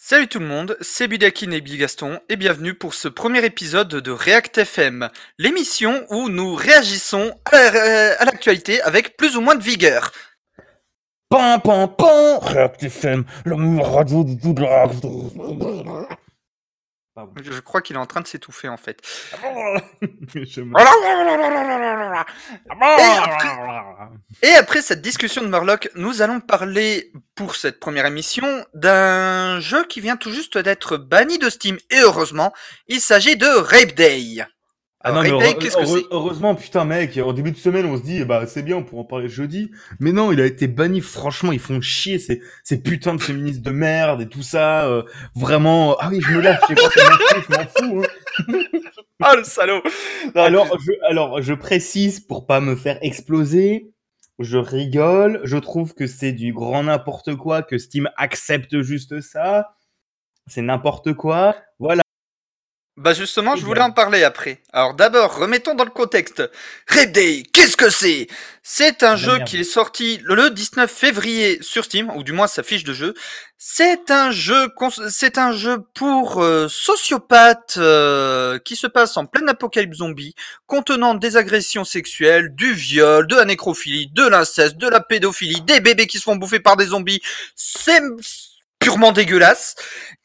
Salut tout le monde, c'est Budakin et Bigaston et bienvenue pour ce premier épisode de React FM, l'émission où nous réagissons à l'actualité avec plus ou moins de vigueur. Pan, pan, pan React FM, la radio du tout. Je crois qu'il est en train de s'étouffer en fait. Et après cette discussion de Murloc, nous allons parler pour cette première émission d'un jeu qui vient tout juste d'être banni de Steam. Et heureusement, il s'agit de Rape Day. Ah non, mais heureusement, putain, mec, en début de semaine, on se dit, bah, c'est bien, on pourra en parler jeudi. Mais non, il a été banni, franchement, ils font chier, ces, ces putains de féministes de merde et tout ça, euh, vraiment, ah oui, je me lâche, je sais pas, je m'en fous, hein. Ah, le salaud! alors, je, alors, je précise pour pas me faire exploser, je rigole, je trouve que c'est du grand n'importe quoi, que Steam accepte juste ça. C'est n'importe quoi. Voilà. Bah justement, je voulais en parler après. Alors d'abord, remettons dans le contexte. Red Day, qu'est-ce que c'est? C'est un jeu qui est sorti le 19 février sur Steam, ou du moins sa fiche de jeu. C'est un jeu, c'est un jeu pour euh, sociopathes euh, qui se passe en pleine apocalypse zombie, contenant des agressions sexuelles, du viol, de la nécrophilie, de l'inceste, de la pédophilie, des bébés qui se font bouffer par des zombies. C'est purement dégueulasse.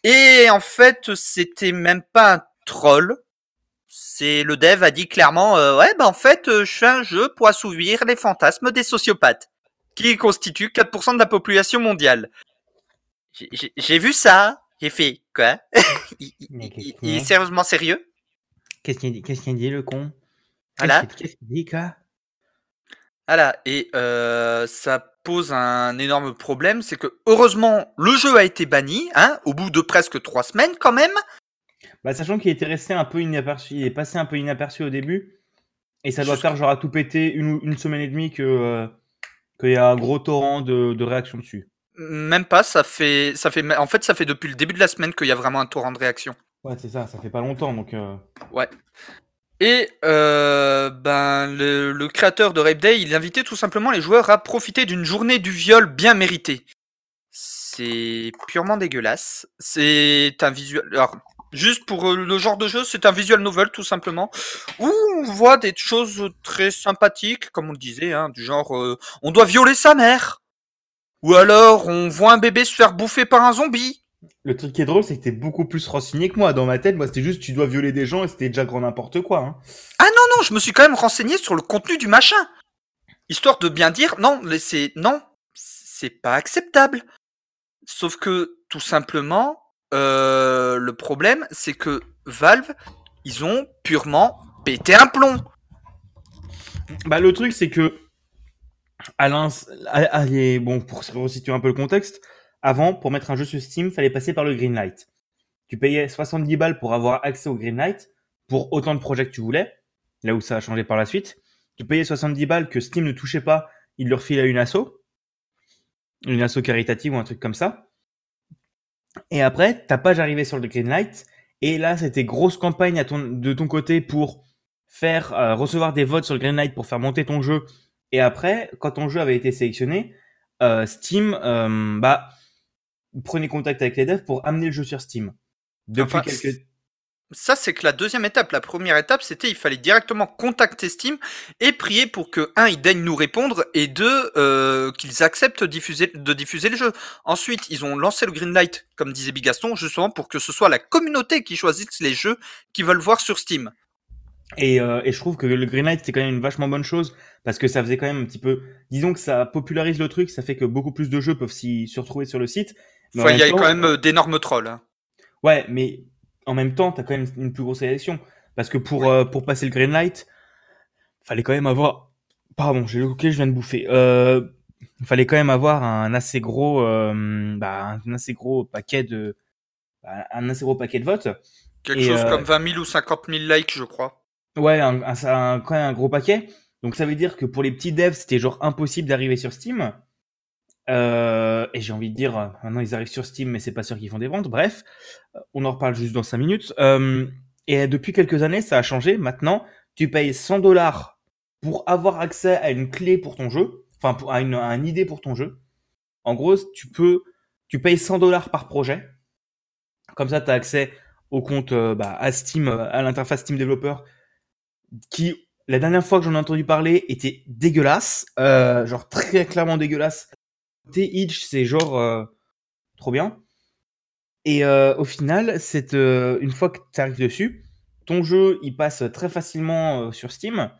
Et en fait, c'était même pas un troll. C'est le dev a dit clairement, euh, ouais, bah en fait, euh, je fais un jeu pour assouvir les fantasmes des sociopathes, qui constituent 4% de la population mondiale. J'ai vu ça, j'ai fait quoi? Il, est sérieusement sérieux? Qu'est-ce qu'il dit dit le con? Voilà. Qu'est-ce qu'il dit quoi? Voilà et euh, ça pose un énorme problème, c'est que heureusement le jeu a été banni, hein, au bout de presque trois semaines quand même. Bah, sachant qu'il était resté un peu inaperçu, il est passé un peu inaperçu au début, et ça doit faire genre à tout péter une, une semaine et demie que euh, qu'il y a un gros torrent de, de réactions dessus. Même pas, ça fait, ça fait, en fait, ça fait depuis le début de la semaine qu'il y a vraiment un torrent de réactions. Ouais, c'est ça, ça fait pas longtemps, donc. Euh... Ouais. Et euh, ben le, le, créateur de Rape Day, il invitait tout simplement les joueurs à profiter d'une journée du viol bien méritée. C'est purement dégueulasse. C'est un visuel. Alors, Juste pour euh, le genre de jeu, c'est un visual novel tout simplement, où on voit des choses très sympathiques, comme on le disait, hein, du genre euh, on doit violer sa mère, ou alors on voit un bébé se faire bouffer par un zombie. Le truc qui est drôle, c'est que t'es beaucoup plus renseigné que moi. Dans ma tête, moi, c'était juste tu dois violer des gens et c'était déjà grand n'importe quoi. Hein. Ah non, non, je me suis quand même renseigné sur le contenu du machin. Histoire de bien dire, non, c'est, non, c'est pas acceptable. Sauf que, tout simplement, euh, le problème, c'est que Valve, ils ont purement pété un plomb. Bah, le truc, c'est que, Alain, bon, pour resituer un peu le contexte, avant, pour mettre un jeu sur Steam, fallait passer par le Greenlight. Tu payais 70 balles pour avoir accès au Greenlight, pour autant de projets que tu voulais, là où ça a changé par la suite. Tu payais 70 balles que Steam ne touchait pas, il leur filait une asso, une asso caritative ou un truc comme ça. Et après, ta page arrivait sur le Greenlight. Et là, c'était grosse campagne à ton, de ton côté pour faire euh, recevoir des votes sur le Greenlight pour faire monter ton jeu. Et après, quand ton jeu avait été sélectionné, euh, Steam euh, bah, prenait contact avec les devs pour amener le jeu sur Steam. Depuis quelques ça, c'est que la deuxième étape. La première étape, c'était il fallait directement contacter Steam et prier pour que, un, ils daignent nous répondre et deux, euh, qu'ils acceptent de diffuser, de diffuser le jeu. Ensuite, ils ont lancé le Greenlight, comme disait Bigaston, justement pour que ce soit la communauté qui choisisse les jeux qu'ils veulent voir sur Steam. Et, euh, et je trouve que le Greenlight, c'était quand même une vachement bonne chose parce que ça faisait quand même un petit peu, disons que ça popularise le truc, ça fait que beaucoup plus de jeux peuvent s'y retrouver sur le site. Il y a quand même euh, d'énormes trolls. Hein. Ouais, mais en même temps, tu as quand même une plus grosse élection. Parce que pour, euh, pour passer le green light, fallait quand même avoir. Pardon, j'ai le je viens de bouffer. Euh, fallait quand même avoir un assez gros, euh, bah, un assez gros paquet de, bah, un assez gros paquet de votes. Quelque chose euh, comme 20 000 ou 50 000 likes, je crois. Ouais, un, un, quand même un gros paquet. Donc ça veut dire que pour les petits devs, c'était genre impossible d'arriver sur Steam. Euh, et j'ai envie de dire, maintenant ils arrivent sur Steam, mais c'est pas sûr qu'ils font des ventes. Bref, on en reparle juste dans 5 minutes. Euh, et depuis quelques années, ça a changé. Maintenant, tu payes 100 dollars pour avoir accès à une clé pour ton jeu, enfin à une, à une idée pour ton jeu. En gros, tu peux, tu payes 100 dollars par projet. Comme ça, tu as accès au compte bah, à Steam, à l'interface Steam Developer, qui, la dernière fois que j'en ai entendu parler, était dégueulasse. genre très clairement dégueulasse. T-Itch, c'est genre trop bien. Et au final, c'est une fois que tu arrives dessus, ton jeu, il passe très facilement sur Steam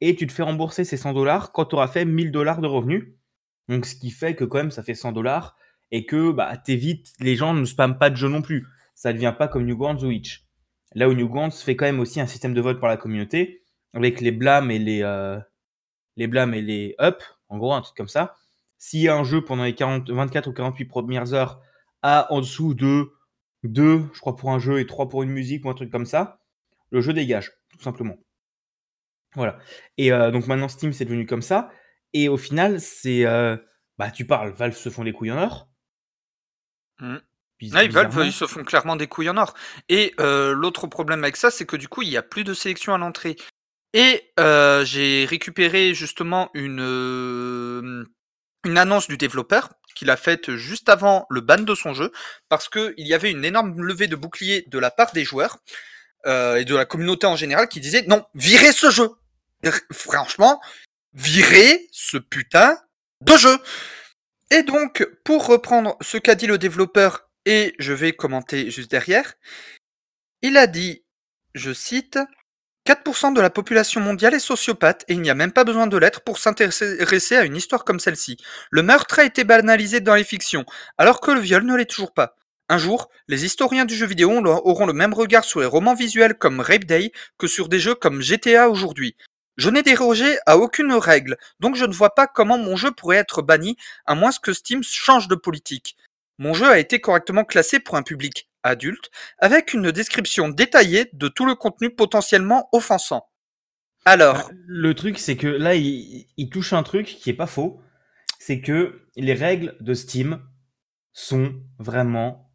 et tu te fais rembourser ces 100 dollars quand tu auras fait 1000 dollars de revenus. Donc, ce qui fait que quand même, ça fait 100 dollars et que bah, t'évites, les gens ne spamment pas de jeux non plus. Ça ne devient pas comme Newgrounds ou Itch. Là où Newgrounds fait quand même aussi un système de vote par la communauté avec les blâmes et les, les blâmes et les up, en gros, un truc comme ça. S'il y a un jeu pendant les 40, 24 ou 48 premières heures à en dessous de 2, je crois, pour un jeu et 3 pour une musique ou un truc comme ça, le jeu dégage, tout simplement. Voilà. Et euh, donc maintenant, Steam, c'est devenu comme ça. Et au final, c'est. Euh, bah, tu parles, Valve se font des couilles en or. Mmh. Valve, ils se font clairement des couilles en or. Et euh, l'autre problème avec ça, c'est que du coup, il n'y a plus de sélection à l'entrée. Et j'ai récupéré justement une, une annonce du développeur qu'il a faite juste avant le ban de son jeu, parce qu'il y avait une énorme levée de bouclier de la part des joueurs euh, et de la communauté en général qui disait non, virez ce jeu. Franchement, virez ce putain de jeu. Et donc, pour reprendre ce qu'a dit le développeur, et je vais commenter juste derrière, il a dit, je cite, 4% de la population mondiale est sociopathe et il n'y a même pas besoin de l'être pour s'intéresser à une histoire comme celle-ci. Le meurtre a été banalisé dans les fictions, alors que le viol ne l'est toujours pas. Un jour, les historiens du jeu vidéo auront le même regard sur les romans visuels comme Rape Day que sur des jeux comme GTA aujourd'hui. Je n'ai dérogé à aucune règle, donc je ne vois pas comment mon jeu pourrait être banni à moins que Steam change de politique. Mon jeu a été correctement classé pour un public adulte, avec une description détaillée de tout le contenu potentiellement offensant. Alors. Bah, le truc, c'est que là, il, touche un truc qui est pas faux. C'est que les règles de Steam sont vraiment.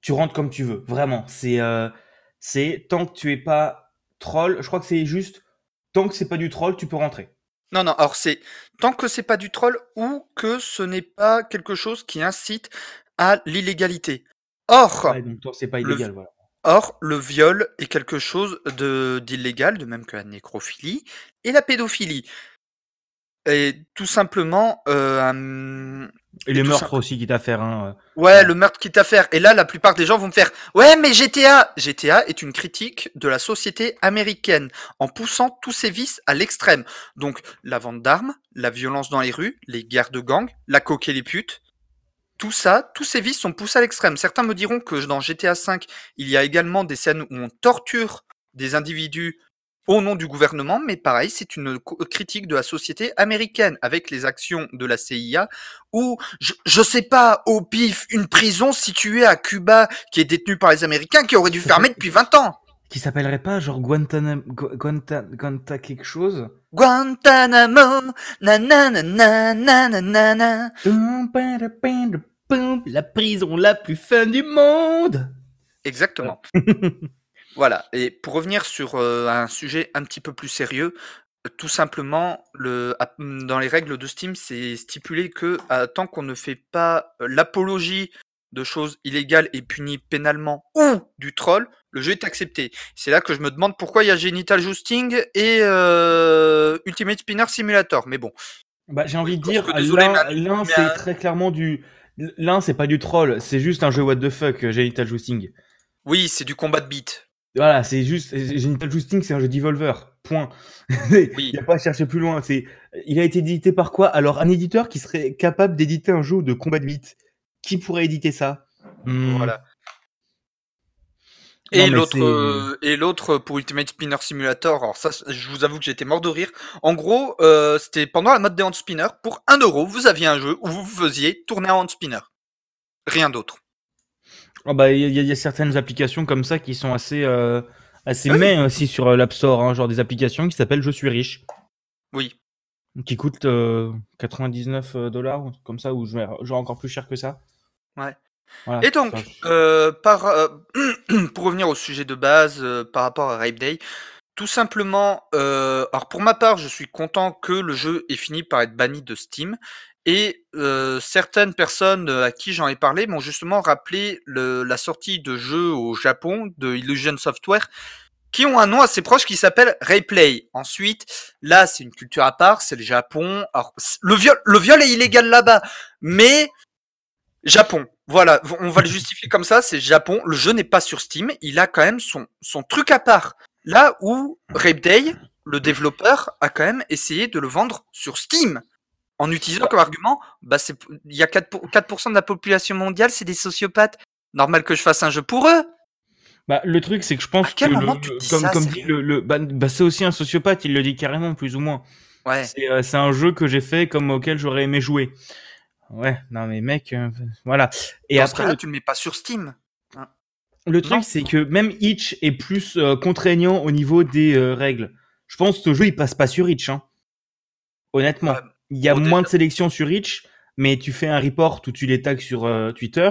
Tu rentres comme tu veux. Vraiment. C'est. Euh, c'est tant que tu es pas troll. Je crois que c'est juste. Tant que c'est pas du troll, tu peux rentrer. Non, non, alors c'est tant que c'est pas du troll ou que ce n'est pas quelque chose qui incite à l'illégalité. Or, le, or, le viol est quelque chose de d'illégal, de même que la nécrophilie et la pédophilie. Et tout simplement, euh, et les meurtres aussi, quitte à faire. Hein, euh. Ouais, le meurtre quitte à faire. Et là, la plupart des gens vont me faire Ouais, mais GTA GTA est une critique de la société américaine en poussant tous ses vices à l'extrême. Donc, la vente d'armes, la violence dans les rues, les guerres de gangs, la coque et les putes, tout ça, tous ces vices sont poussés à l'extrême. Certains me diront que dans GTA V, il y a également des scènes où on torture des individus au nom du gouvernement, mais pareil, c'est une critique de la société américaine avec les actions de la CIA ou je, je sais pas, au pif, une prison située à Cuba qui est détenue par les Américains qui aurait dû fermer depuis 20 ans. Qui s'appellerait pas genre Guantanamo, Guanta, quelque chose Guantanamo, nanana, la prison la plus fun du monde. Exactement. voilà. Et pour revenir sur euh, un sujet un petit peu plus sérieux, tout simplement, le, dans les règles de Steam, c'est stipulé que tant qu'on ne fait pas euh, l'apologie de choses illégales et punies pénalement ou du troll, le jeu est accepté. C'est là que je me demande pourquoi il y a Genital Jousting et euh, Ultimate Spinner Simulator. Mais bon. Bah, j'ai envie de dire, l'un c'est très clairement du. L'un c'est pas du troll, c'est juste un jeu what the fuck, Genital Jousting. Oui, c'est du combat de beat. Voilà, c'est juste. Genital Jousting, c'est un jeu Devolver. Point. il n'y a pas à chercher plus loin. C'est, il a été édité par quoi? Alors, un éditeur qui serait capable d'éditer un jeu de combat de beat. Qui pourrait éditer ça? Hmm. Voilà. Et l'autre, euh, et l'autre pour Ultimate Spinner Simulator, alors ça, je vous avoue que j'étais mort de rire. En gros, euh, c'était pendant la mode des hand spinners, pour 1 euro, vous aviez un jeu où vous faisiez tourner un hand spinner. Rien d'autre. Ah bah, il y, a certaines applications comme ça qui sont assez, euh, assez ah aussi sur l'App Store, hein, genre des applications qui s'appellent Je suis riche. Oui. Qui coûtent 99 dollars, comme ça, ou genre encore plus cher que ça. Ouais. Et donc, euh, par, euh, pour revenir au sujet de base euh, par rapport à Rape Day, tout simplement, alors pour ma part, je suis content que le jeu ait fini par être banni de Steam Et certaines personnes à qui j'en ai parlé m'ont justement rappelé la sortie de jeux au Japon de Illusion Software qui ont un nom assez proche qui s'appelle Replay. Ensuite, là, c'est une culture à part, c'est le Japon. Alors, le viol, le viol est illégal là-bas, mais Japon. Voilà, on va le justifier comme ça, c'est Japon. Le jeu n'est pas sur Steam, il a quand même son, son truc à part. Là où Rape Day, le développeur, a quand même essayé de le vendre sur Steam. En utilisant comme argument, bah c'est, il y a 4%, 4 de la population mondiale, c'est des sociopathes. Normal que je fasse un jeu pour eux. Bah, le truc, c'est que je pense que, comme, comme dit le, le bah, bah, c'est aussi un sociopathe, il le dit carrément, plus ou moins. Ouais. C'est, euh, c'est un jeu que j'ai fait comme auquel j'aurais aimé jouer. Ouais, non mais mec, euh, voilà. Et après, tu le mets pas sur Steam. Hein. Le truc, c'est que même Itch est plus euh, contraignant au niveau des règles. Je pense que ce jeu, il passe pas sur Itch. Hein. Honnêtement, il y a moins de sélection sur Itch, mais tu fais un report où tu les tags sur Twitter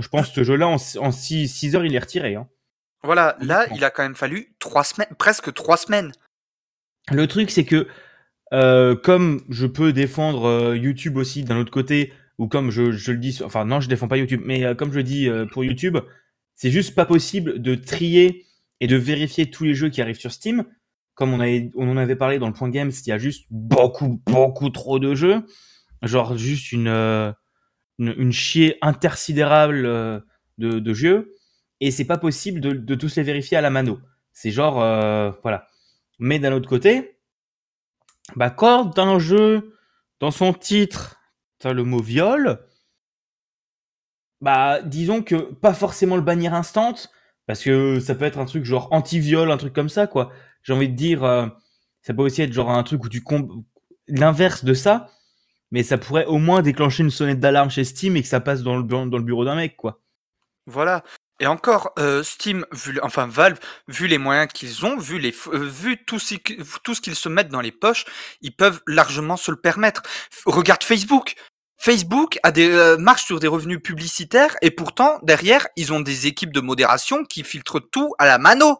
je pense que ce jeu-là, en 6 heures, il est retiré. Hein. Voilà, là, il a quand même fallu trois semaines, presque trois semaines. Le truc, c'est que euh, comme je peux défendre euh, YouTube aussi d'un autre côté, ou comme je, le dis, enfin non, je défends pas YouTube, mais euh, comme je dis pour YouTube, c'est juste pas possible de trier et de vérifier tous les jeux qui arrivent sur Steam. Comme on, en avait parlé dans le point games, il y a juste beaucoup, beaucoup trop de jeux. Genre juste une une, chier intersidérable de, jeux et c'est pas possible de, tous les vérifier à la mano. C'est genre voilà. Mais d'un autre côté, bah quand un jeu dans son titre t'as le mot viol, bah disons que pas forcément le bannir instant parce que ça peut être un truc genre anti-viol, un truc comme ça quoi. J'ai envie de dire euh, ça peut aussi être genre un truc où tu l'inverse de ça, mais ça pourrait au moins déclencher une sonnette d'alarme chez Steam et que ça passe dans le, dans le bureau d'un mec, quoi. Voilà. Et encore, euh, Steam, enfin Valve, vu les moyens qu'ils ont, vu, les, euh, vu tout, ce, qu'ils se mettent dans les poches, ils peuvent largement se le permettre. Regarde Facebook. Facebook a des, euh, marche sur des revenus publicitaires et pourtant, derrière, ils ont des équipes de modération qui filtrent tout à la mano.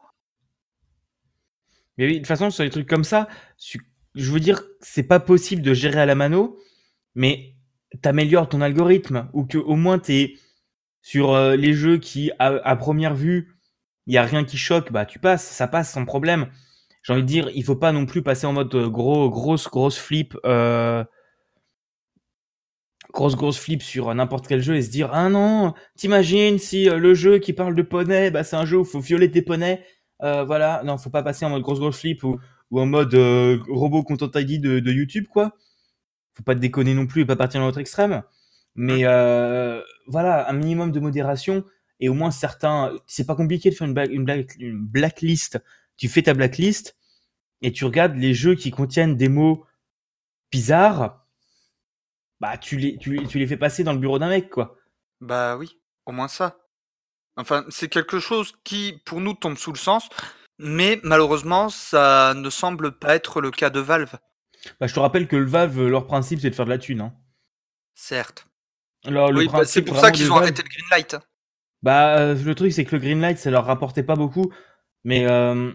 Mais oui, de toute façon, sur des trucs comme ça, je veux dire, c'est pas possible de gérer à la mano mais t'améliores ton algorithme ou que au moins t'es sur euh, les jeux qui à, première vue il y a rien qui choque bah tu passes ça passe sans problème. J'ai envie de dire il faut pas non plus passer en mode euh, gros grosse grosse flip euh, grosse grosse flip sur n'importe quel jeu et se dire ah non t'imagines si le jeu qui parle de poney bah c'est un jeu où faut violer tes poneys voilà. Non faut pas passer en mode grosse grosse flip ou, en mode robot content ID de, de YouTube quoi. Faut pas déconner non plus et pas partir dans l'autre extrême. Mais euh, voilà, un minimum de modération et au moins certains. C'est pas compliqué de faire une, une, blacklist. Tu fais ta blacklist et tu regardes les jeux qui contiennent des mots bizarres. Bah, tu les, tu, tu les fais passer dans le bureau d'un mec, quoi. Bah oui, au moins ça. Enfin, c'est quelque chose qui, pour nous, tombe sous le sens, mais malheureusement, ça ne semble pas être le cas de Valve. Bah, je te rappelle que le Valve, leur principe, c'est de faire de la thune. Hein. Certes. Oui, bah, c'est pour ça qu'ils ont arrêté le Greenlight. Bah, euh, le truc, c'est que le Greenlight, ça leur rapportait pas beaucoup. Mais euh,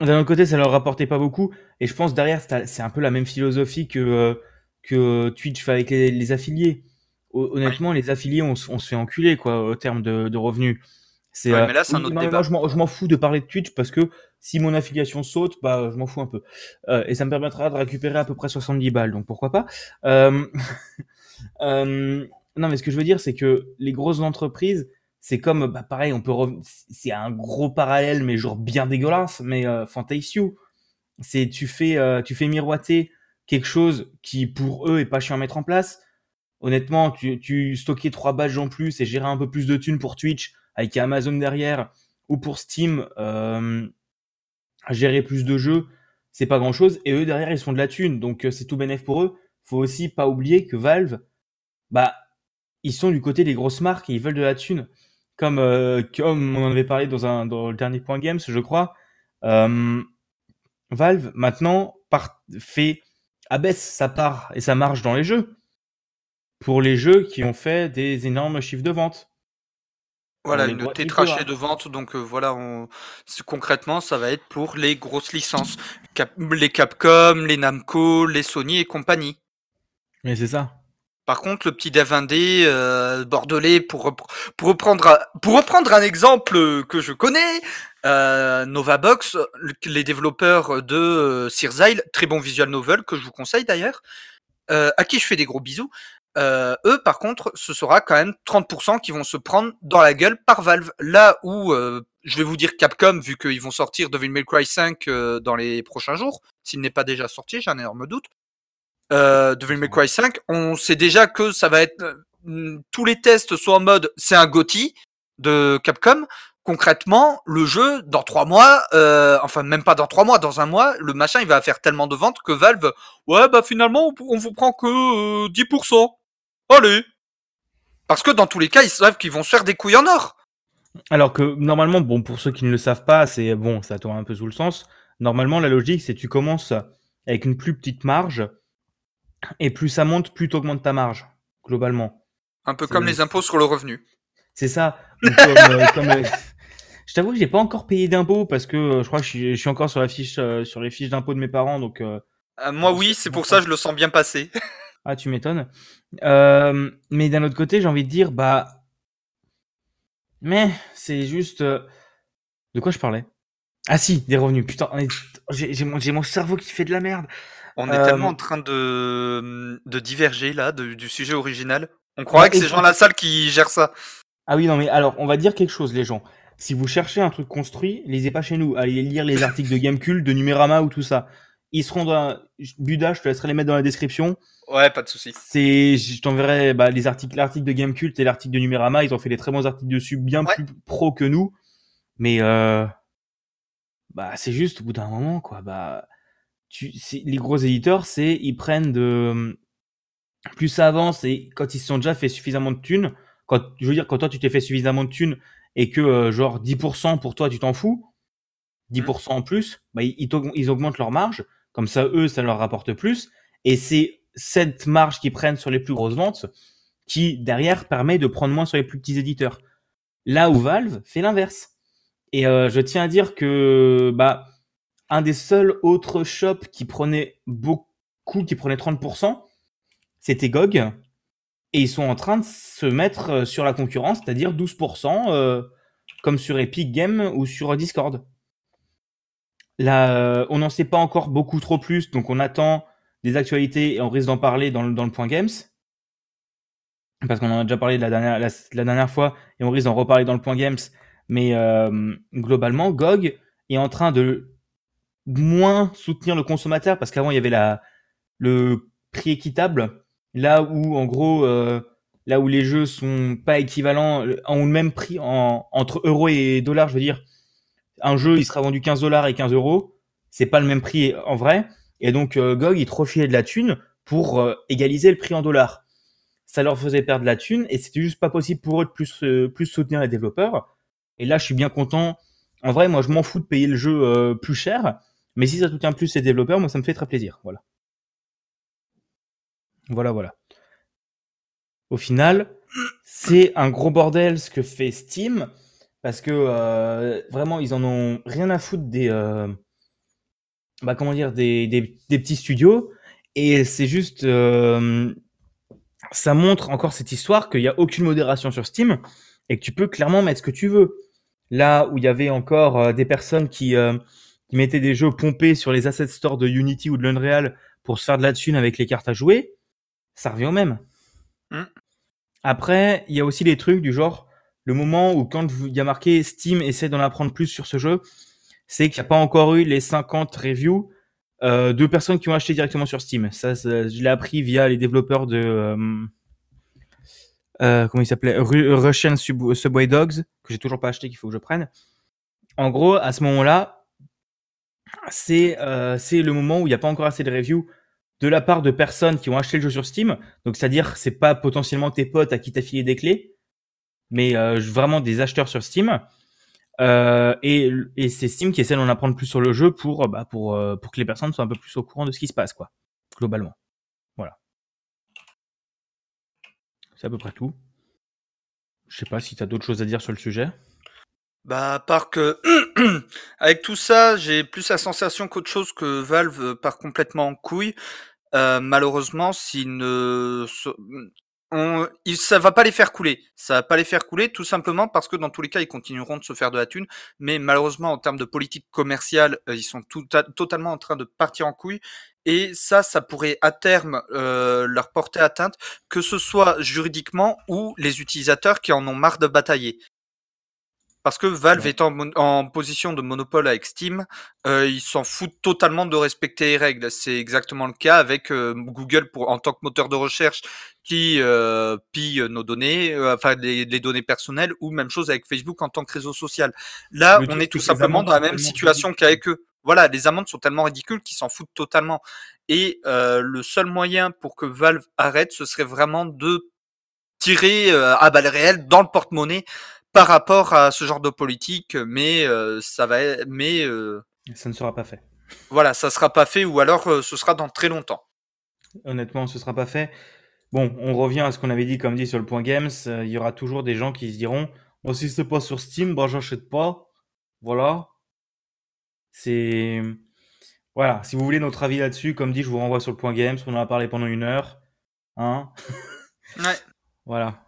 d'un autre côté, ça leur rapportait pas beaucoup. Et je pense derrière, c'est un peu la même philosophie que, euh, que Twitch fait avec les, affiliés. Honnêtement, les affiliés, on, se fait enculer, quoi, au terme de, de revenus. C'est, ouais, mais là, c'est un autre débat. Moi, je m'en fous de parler de Twitch parce que si mon affiliation saute, bah, je m'en fous un peu. Et ça me permettra de récupérer à peu près 70 balles, donc pourquoi pas. Euh, non, mais ce que je veux dire, c'est que les grosses entreprises, c'est comme, bah, pareil, on peut, c'est un gros parallèle, mais genre bien dégueulasse, mais euh. C'est, tu fais, euh, tu fais miroiter quelque chose qui, pour eux, est pas chiant à mettre en place. Honnêtement, tu, tu trois badges en plus et gérer un peu plus de thunes pour Twitch avec Amazon derrière ou pour Steam, euh, gérer plus de jeux, c'est pas grand chose. Et eux, derrière, ils font de la thune. Donc, c'est tout bénéf pour eux. Faut aussi pas oublier que Valve, bah, ils sont du côté des grosses marques et ils veulent de la thune. Comme, euh, comme on en avait parlé dans, un, dans le dernier point games, je crois. Euh, Valve, maintenant, part, fait, abaisse sa part et sa marge dans les jeux. Pour les jeux qui ont fait des énormes chiffres de vente. Voilà, une tétrachée de vente, donc euh, voilà, on... concrètement, ça va être pour les grosses licences, les Capcom, les Namco, les Sony et compagnie. Mais c'est ça. Par contre, le petit dev indé euh, bordelais, pour, reprendre, pour reprendre un exemple que je connais, euh, Novabox, les développeurs de euh, Cirzail, très bon visual novel que je vous conseille d'ailleurs, euh, à qui je fais des gros bisous. Euh, eux, par contre, ce sera quand même 30% qui vont se prendre dans la gueule par Valve. Là où, euh, je vais vous dire Capcom, vu qu'ils vont sortir Devil May Cry 5 euh, dans les prochains jours, s'il n'est pas déjà sorti, j'ai un énorme doute. Euh, Devil Cry 5, on sait déjà que ça va être... tous les tests sont en mode c'est un GOTY de Capcom, concrètement, le jeu, dans trois mois, euh, enfin même pas dans trois mois, dans un mois, le machin il va faire tellement de ventes que Valve, ouais bah finalement on, vous prend que 10%. Euh, Allez Parce que dans tous les cas, ils savent qu'ils vont se faire des couilles en or. Alors que normalement, bon pour ceux qui ne le savent pas, c'est bon, ça tourne un peu sous le sens. Normalement, la logique c'est tu commences avec une plus petite marge et plus ça monte, plus tu augmentes ta marge globalement. Un peu comme les impôts sur le revenu. C'est ça. Euh, comme, euh, je t'avoue que j'ai pas encore payé d'impôts parce que euh, je crois que je suis, encore sur la fiche, sur les fiches d'impôts de mes parents, donc. moi oui, c'est pour ça que je le sens bien passer. ah, tu m'étonnes. mais d'un autre côté, j'ai envie de dire, bah, mais c'est juste. De quoi je parlais? Ah si, des revenus. Putain, j'ai mon, mon, cerveau qui fait de la merde. On est tellement en train de, de diverger là du sujet original. On croirait que c'est Jean Lassalle qui gère ça. Ah oui, non, mais alors, on va dire quelque chose, les gens. Si vous cherchez un truc construit, lisez pas chez nous. Allez lire les articles de Gamecult, de Numérama ou tout ça. Ils seront dans. Buda, je te laisserai les mettre dans la description. Ouais, pas de souci. C'est, je t'enverrai bah, les articles, l'article de Gamecult et l'article de Numérama. Ils ont fait des très bons articles dessus, bien plus pro que nous. Mais euh, bah, c'est juste au bout d'un moment, quoi. Bah, tu, les gros éditeurs, c'est ils prennent de plus ça avance et quand ils se sont déjà fait suffisamment de thunes, quand, je veux dire, quand toi tu t'es fait suffisamment de thunes et que euh, genre 10% pour toi tu t'en fous, 10% mmh. en plus, bah, ils, ils, augmentent leur marge, comme ça eux ça leur rapporte plus, et c'est cette marge qu'ils prennent sur les plus grosses ventes qui derrière permet de prendre moins sur les plus petits éditeurs. Là où Valve fait l'inverse. Et euh, je tiens à dire que bah un des seuls autres shops qui prenait beaucoup, qui prenait 30%, c'était GOG. Et ils sont en train de se mettre euh, sur la concurrence, c'est-à-dire 12%, euh, comme sur Epic Games ou sur Discord. Là, euh, on n'en sait pas encore beaucoup trop plus, donc on attend des actualités et on risque d'en parler dans le, point Games. Parce qu'on en a déjà parlé la, dernière fois et on risque d'en reparler dans le point Games. Mais globalement, GOG est en train de moins soutenir le consommateur parce qu'avant il y avait la, le prix équitable Là où, en gros, euh, là où les jeux sont pas équivalents, ont le même prix en, entre euros et dollars, je veux dire, un jeu, il sera vendu 15 dollars et 15 euros, c'est pas le même prix en vrai. Et donc, euh, GOG, il trop de la thune pour euh, égaliser le prix en dollars. Ça leur faisait perdre la thune et c'était juste pas possible pour eux de plus, plus soutenir les développeurs. Et là, je suis bien content. En vrai, moi, je m'en fous de payer le jeu plus cher. Mais si ça soutient plus les développeurs, moi, ça me fait très plaisir. Voilà. Voilà, voilà. Au final, c'est un gros bordel ce que fait Steam, parce que euh, vraiment, ils en ont rien à foutre des, euh, bah, des, petits studios, et c'est juste, euh, ça montre encore cette histoire qu'il n'y a aucune modération sur Steam, et que tu peux clairement mettre ce que tu veux. Là où il y avait encore des personnes qui, qui mettaient des jeux pompés sur les asset stores de Unity ou de l'Unreal pour se faire de la thune avec les cartes à jouer, ça revient au même. Mmh. Après, il y a aussi des trucs du genre, le moment où quand il y a marqué Steam essaie d'en apprendre plus sur ce jeu, c'est qu'il n'y a pas encore eu les 50 reviews euh, de personnes qui ont acheté directement sur Steam. Ça, je l'ai appris via les développeurs de... Euh, euh, comment il s'appelait Russian Subway Dogs, que j'ai toujours pas acheté, qu'il faut que je prenne. En gros, à ce moment-là, c'est c'est le moment où il n'y a pas encore assez de reviews de la part de personnes qui ont acheté le jeu sur Steam. Donc, c'est-à-dire, c'est pas potentiellement tes potes à qui t'as filé des clés, mais euh, vraiment des acheteurs sur Steam. Euh, et, c'est Steam qui essaie d'en apprendre plus sur le jeu pour, bah, euh, pour que les personnes soient un peu plus au courant de ce qui se passe, quoi, globalement. Voilà. C'est à peu près tout. Je sais pas si tu as d'autres choses à dire sur le sujet. Bah, à part que, avec tout ça, j'ai plus la sensation qu'autre chose que Valve part complètement en couille. malheureusement, s'ils ne on, ça va pas les faire couler. Ça va pas les faire couler tout simplement parce que dans tous les cas, ils continueront de se faire de la thune. Mais malheureusement, en termes de politique commerciale, euh, ils sont tout totalement en train de partir en couille. Et ça, ça pourrait à terme euh, leur porter atteinte, que ce soit juridiquement ou les utilisateurs qui en ont marre de batailler. Parce que Valve est en, position de monopole avec Steam, euh, ils s'en foutent totalement de respecter les règles. C'est exactement le cas avec euh, Google pour en tant que moteur de recherche qui euh, pille nos données, euh, enfin les, données personnelles, ou même chose avec Facebook en tant que réseau social. Là, on est tout simplement dans la même situation qu'avec eux. Voilà, les amendes sont tellement ridicules qu'ils s'en foutent totalement. Et le seul moyen pour que Valve arrête, ce serait vraiment de tirer à balles réelles dans le porte-monnaie par rapport à ce genre de politique, mais euh, ça va, mais euh, ça ne sera pas fait. Voilà, ça sera pas fait, ou alors euh, ce sera dans très longtemps. Honnêtement, ce sera pas fait. Bon, on revient à ce qu'on avait dit, comme dit sur le point games. Il y aura toujours des gens qui se diront, bon, si c'est pas sur Steam, bah j'achète pas. Voilà. C'est voilà. Si vous voulez notre avis là-dessus, comme dit, je vous renvoie sur le point games. On en a parlé pendant une heure. Hein Ouais. voilà.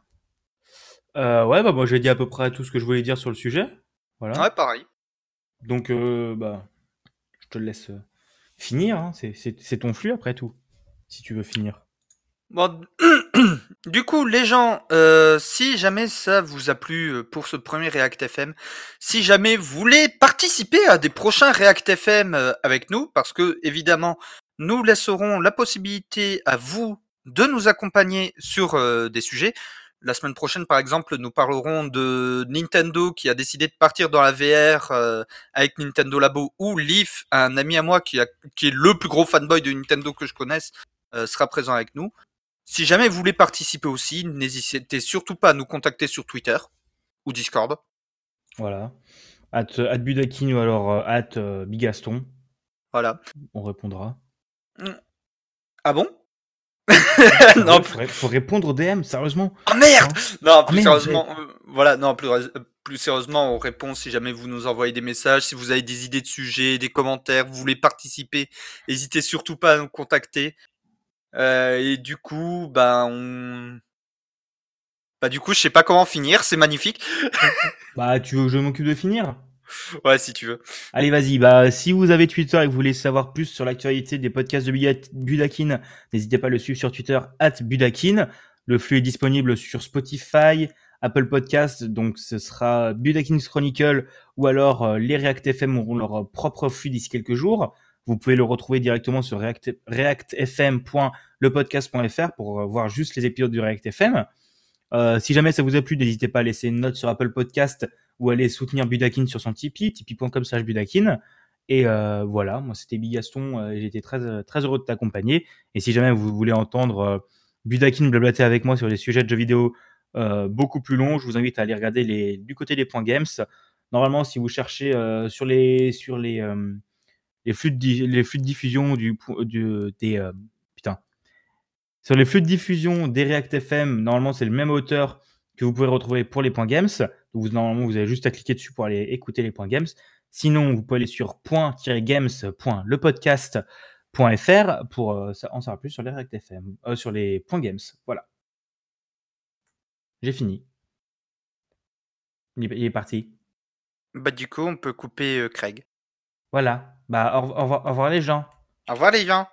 Euh, ouais, bah moi j'ai dit à peu près tout ce que je voulais dire sur le sujet. Voilà. Ouais, pareil. Donc, euh, bah, je te laisse euh, finir. Hein. C'est ton flux après tout, si tu veux finir. Bon, du coup, les gens, si jamais ça vous a plu pour ce premier React FM, si jamais vous voulez participer à des prochains React FM avec nous, parce que évidemment, nous laisserons la possibilité à vous de nous accompagner sur des sujets. La semaine prochaine, par exemple, nous parlerons de Nintendo qui a décidé de partir dans la VR euh, avec Nintendo Labo ou Leaf, un ami à moi qui, est le plus gros fanboy de Nintendo que je connaisse, euh, sera présent avec nous. Si jamais vous voulez participer aussi, n'hésitez surtout pas à nous contacter sur Twitter ou Discord. Voilà. At, at Budakin ou alors euh, at Bigaston. Voilà. On répondra. Ah bon? non, faut, faut, répondre aux DM, sérieusement. Ah merde hein Non, plus ah, sérieusement, euh, voilà, non, plus, plus sérieusement, on répond si jamais vous nous envoyez des messages, si vous avez des idées de sujets, des commentaires, vous voulez participer, n'hésitez surtout pas à nous contacter. Euh, et du coup, bah, on... Bah, du coup, je sais pas comment finir, c'est magnifique. bah, tu veux que je m'occupe de finir? ouais, si tu veux. Allez, vas-y. Bah, si vous avez Twitter et que vous voulez savoir plus sur l'actualité des podcasts de Budakin, n'hésitez pas à le suivre sur Twitter, at Budakin. Le flux est disponible sur Spotify, Apple Podcast, donc ce sera Budakin's Chronicle ou alors euh, les React FM auront leur propre flux d'ici quelques jours. Vous pouvez le retrouver directement sur react, reactfm.lepodcast.fr pour euh, voir juste les épisodes du React FM. Euh, si jamais ça vous a plu, n'hésitez pas à laisser une note sur Apple Podcast ou aller soutenir Budakin sur son Tipeee, tipeee.com slash Budakin. Et euh, voilà, moi c'était Bigaston, euh, été très, très heureux de t'accompagner. Et si jamais vous voulez entendre Budakin blablater avec moi sur des sujets de jeux vidéo beaucoup plus longs, je vous invite à aller regarder les, du côté des points games. Normalement, si vous cherchez sur les, sur les, les, flux de, diffusion du, des, sur les flux de diffusion des React FM, normalement c'est le même auteur que vous pouvez retrouver pour les points games. Donc, normalement, vous avez juste à cliquer dessus pour aller écouter les points games. Sinon, vous pouvez aller sur point-games.lepodcast.fr pour euh, en savoir plus sur les React FM, euh, sur les points games. Voilà. J'ai fini. Il est parti. Bah, du coup, on peut couper euh, Craig. Voilà. Bah, au revoir les gens. Au revoir les gens.